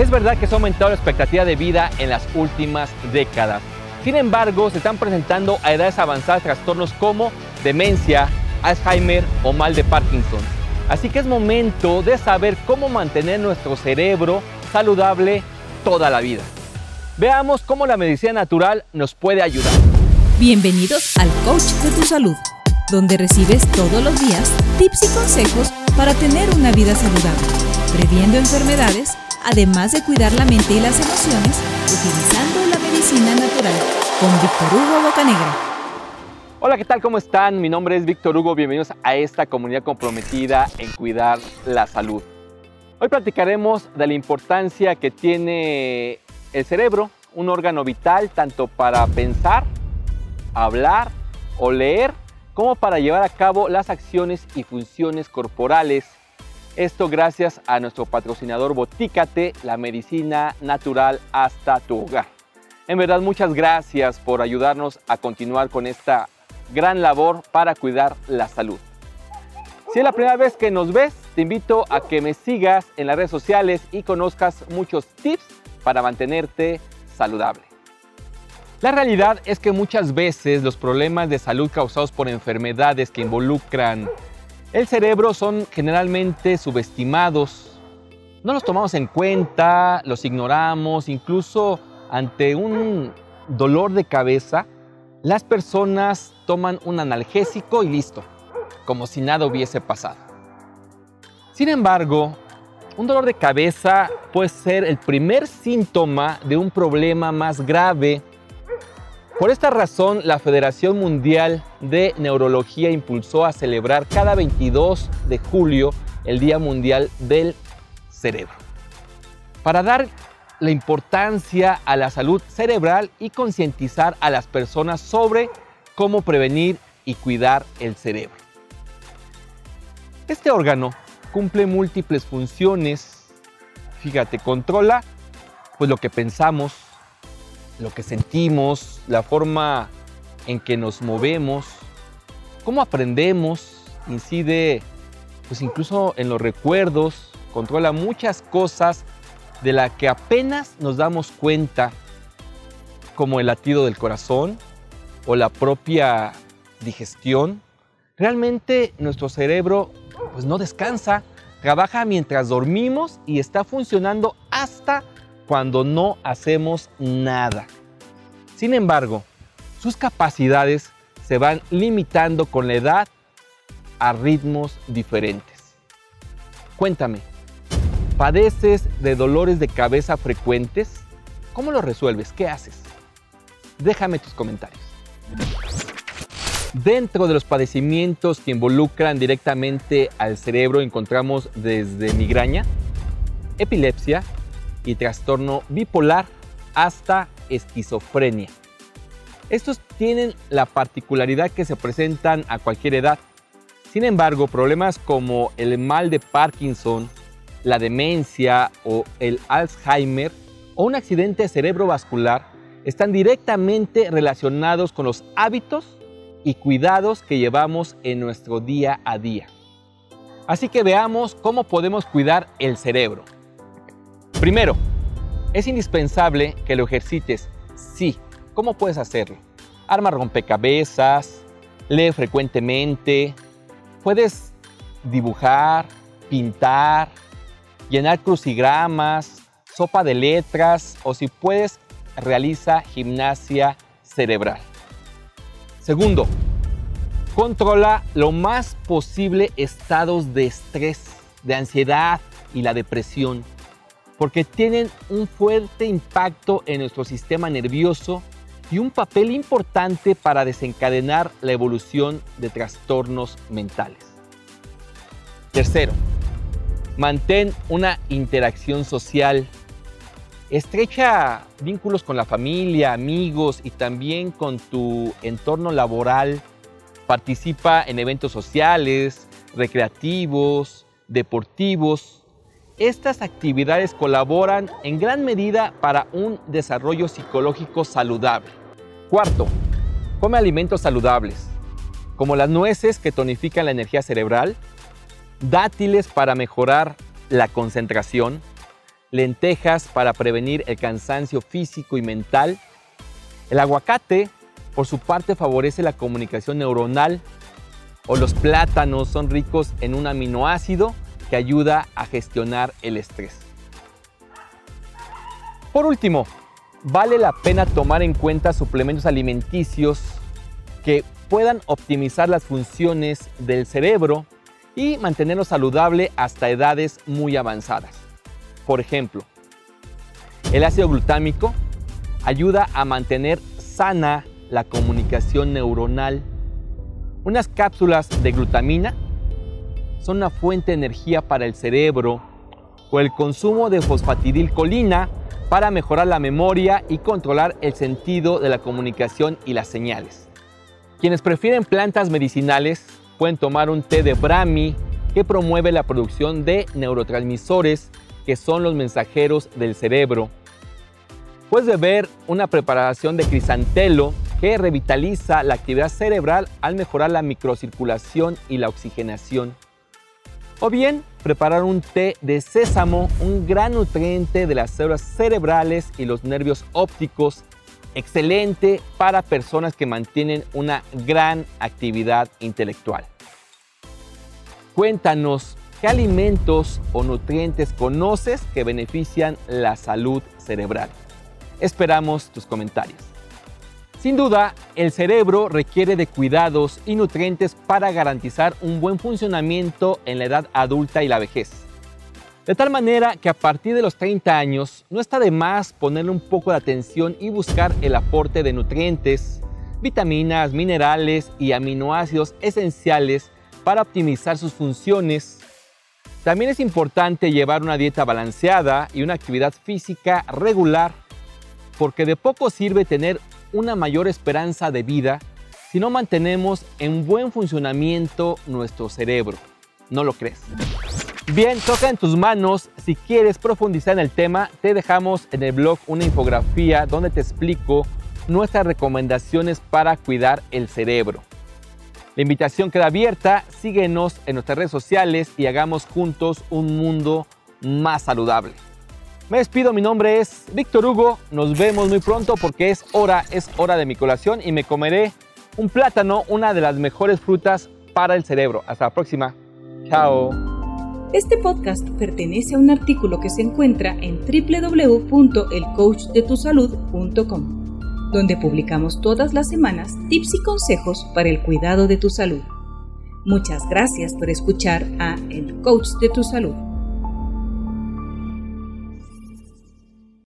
Es verdad que se ha aumentado la expectativa de vida en las últimas décadas. Sin embargo, se están presentando a edades avanzadas trastornos como demencia, Alzheimer o mal de Parkinson. Así que es momento de saber cómo mantener nuestro cerebro saludable toda la vida. Veamos cómo la medicina natural nos puede ayudar. Bienvenidos al Coach de tu Salud, donde recibes todos los días tips y consejos para tener una vida saludable, previendo enfermedades, además de cuidar la mente y las emociones utilizando la medicina natural con Víctor Hugo Bocanegra. Hola, ¿qué tal? ¿Cómo están? Mi nombre es Víctor Hugo. Bienvenidos a esta comunidad comprometida en cuidar la salud. Hoy platicaremos de la importancia que tiene el cerebro, un órgano vital tanto para pensar, hablar o leer, como para llevar a cabo las acciones y funciones corporales. Esto gracias a nuestro patrocinador Botícate, la medicina natural hasta tu hogar. En verdad, muchas gracias por ayudarnos a continuar con esta gran labor para cuidar la salud. Si es la primera vez que nos ves, te invito a que me sigas en las redes sociales y conozcas muchos tips para mantenerte saludable. La realidad es que muchas veces los problemas de salud causados por enfermedades que involucran el cerebro son generalmente subestimados. No los tomamos en cuenta, los ignoramos, incluso ante un dolor de cabeza, las personas toman un analgésico y listo, como si nada hubiese pasado. Sin embargo, un dolor de cabeza puede ser el primer síntoma de un problema más grave por esta razón, la Federación Mundial de Neurología impulsó a celebrar cada 22 de julio el Día Mundial del Cerebro, para dar la importancia a la salud cerebral y concientizar a las personas sobre cómo prevenir y cuidar el cerebro. Este órgano cumple múltiples funciones. Fíjate, controla pues lo que pensamos, lo que sentimos, la forma en que nos movemos, cómo aprendemos, incide pues incluso en los recuerdos, controla muchas cosas de las que apenas nos damos cuenta, como el latido del corazón o la propia digestión. Realmente nuestro cerebro pues no descansa, trabaja mientras dormimos y está funcionando hasta cuando no hacemos nada. Sin embargo, sus capacidades se van limitando con la edad a ritmos diferentes. Cuéntame, ¿padeces de dolores de cabeza frecuentes? ¿Cómo lo resuelves? ¿Qué haces? Déjame tus comentarios. Dentro de los padecimientos que involucran directamente al cerebro encontramos desde migraña, epilepsia, y trastorno bipolar hasta esquizofrenia. Estos tienen la particularidad que se presentan a cualquier edad. Sin embargo, problemas como el mal de Parkinson, la demencia o el Alzheimer o un accidente cerebrovascular están directamente relacionados con los hábitos y cuidados que llevamos en nuestro día a día. Así que veamos cómo podemos cuidar el cerebro. Primero, es indispensable que lo ejercites. Sí, ¿cómo puedes hacerlo? Arma rompecabezas, lee frecuentemente, puedes dibujar, pintar, llenar crucigramas, sopa de letras o si puedes, realiza gimnasia cerebral. Segundo, controla lo más posible estados de estrés, de ansiedad y la depresión porque tienen un fuerte impacto en nuestro sistema nervioso y un papel importante para desencadenar la evolución de trastornos mentales. Tercero, mantén una interacción social. Estrecha vínculos con la familia, amigos y también con tu entorno laboral. Participa en eventos sociales, recreativos, deportivos estas actividades colaboran en gran medida para un desarrollo psicológico saludable. Cuarto, come alimentos saludables, como las nueces que tonifican la energía cerebral, dátiles para mejorar la concentración, lentejas para prevenir el cansancio físico y mental. El aguacate, por su parte, favorece la comunicación neuronal. O los plátanos son ricos en un aminoácido que ayuda a gestionar el estrés. Por último, vale la pena tomar en cuenta suplementos alimenticios que puedan optimizar las funciones del cerebro y mantenerlo saludable hasta edades muy avanzadas. Por ejemplo, el ácido glutámico ayuda a mantener sana la comunicación neuronal. Unas cápsulas de glutamina son una fuente de energía para el cerebro o el consumo de fosfatidilcolina para mejorar la memoria y controlar el sentido de la comunicación y las señales. Quienes prefieren plantas medicinales pueden tomar un té de Brahmi que promueve la producción de neurotransmisores que son los mensajeros del cerebro. Puedes beber una preparación de crisantelo que revitaliza la actividad cerebral al mejorar la microcirculación y la oxigenación. O bien preparar un té de sésamo, un gran nutriente de las células cerebrales y los nervios ópticos excelente para personas que mantienen una gran actividad intelectual. Cuéntanos qué alimentos o nutrientes conoces que benefician la salud cerebral. Esperamos tus comentarios. Sin duda, el cerebro requiere de cuidados y nutrientes para garantizar un buen funcionamiento en la edad adulta y la vejez. De tal manera que a partir de los 30 años no está de más ponerle un poco de atención y buscar el aporte de nutrientes, vitaminas, minerales y aminoácidos esenciales para optimizar sus funciones. También es importante llevar una dieta balanceada y una actividad física regular, porque de poco sirve tener una mayor esperanza de vida si no mantenemos en buen funcionamiento nuestro cerebro. ¿No lo crees? Bien, toca en tus manos. Si quieres profundizar en el tema, te dejamos en el blog una infografía donde te explico nuestras recomendaciones para cuidar el cerebro. La invitación queda abierta, síguenos en nuestras redes sociales y hagamos juntos un mundo más saludable. Me despido, mi nombre es Víctor Hugo, nos vemos muy pronto porque es hora, es hora de mi colación y me comeré un plátano, una de las mejores frutas para el cerebro. Hasta la próxima. Chao. Este podcast pertenece a un artículo que se encuentra en www.elcoachdetusalud.com, donde publicamos todas las semanas tips y consejos para el cuidado de tu salud. Muchas gracias por escuchar a El Coach de tu Salud.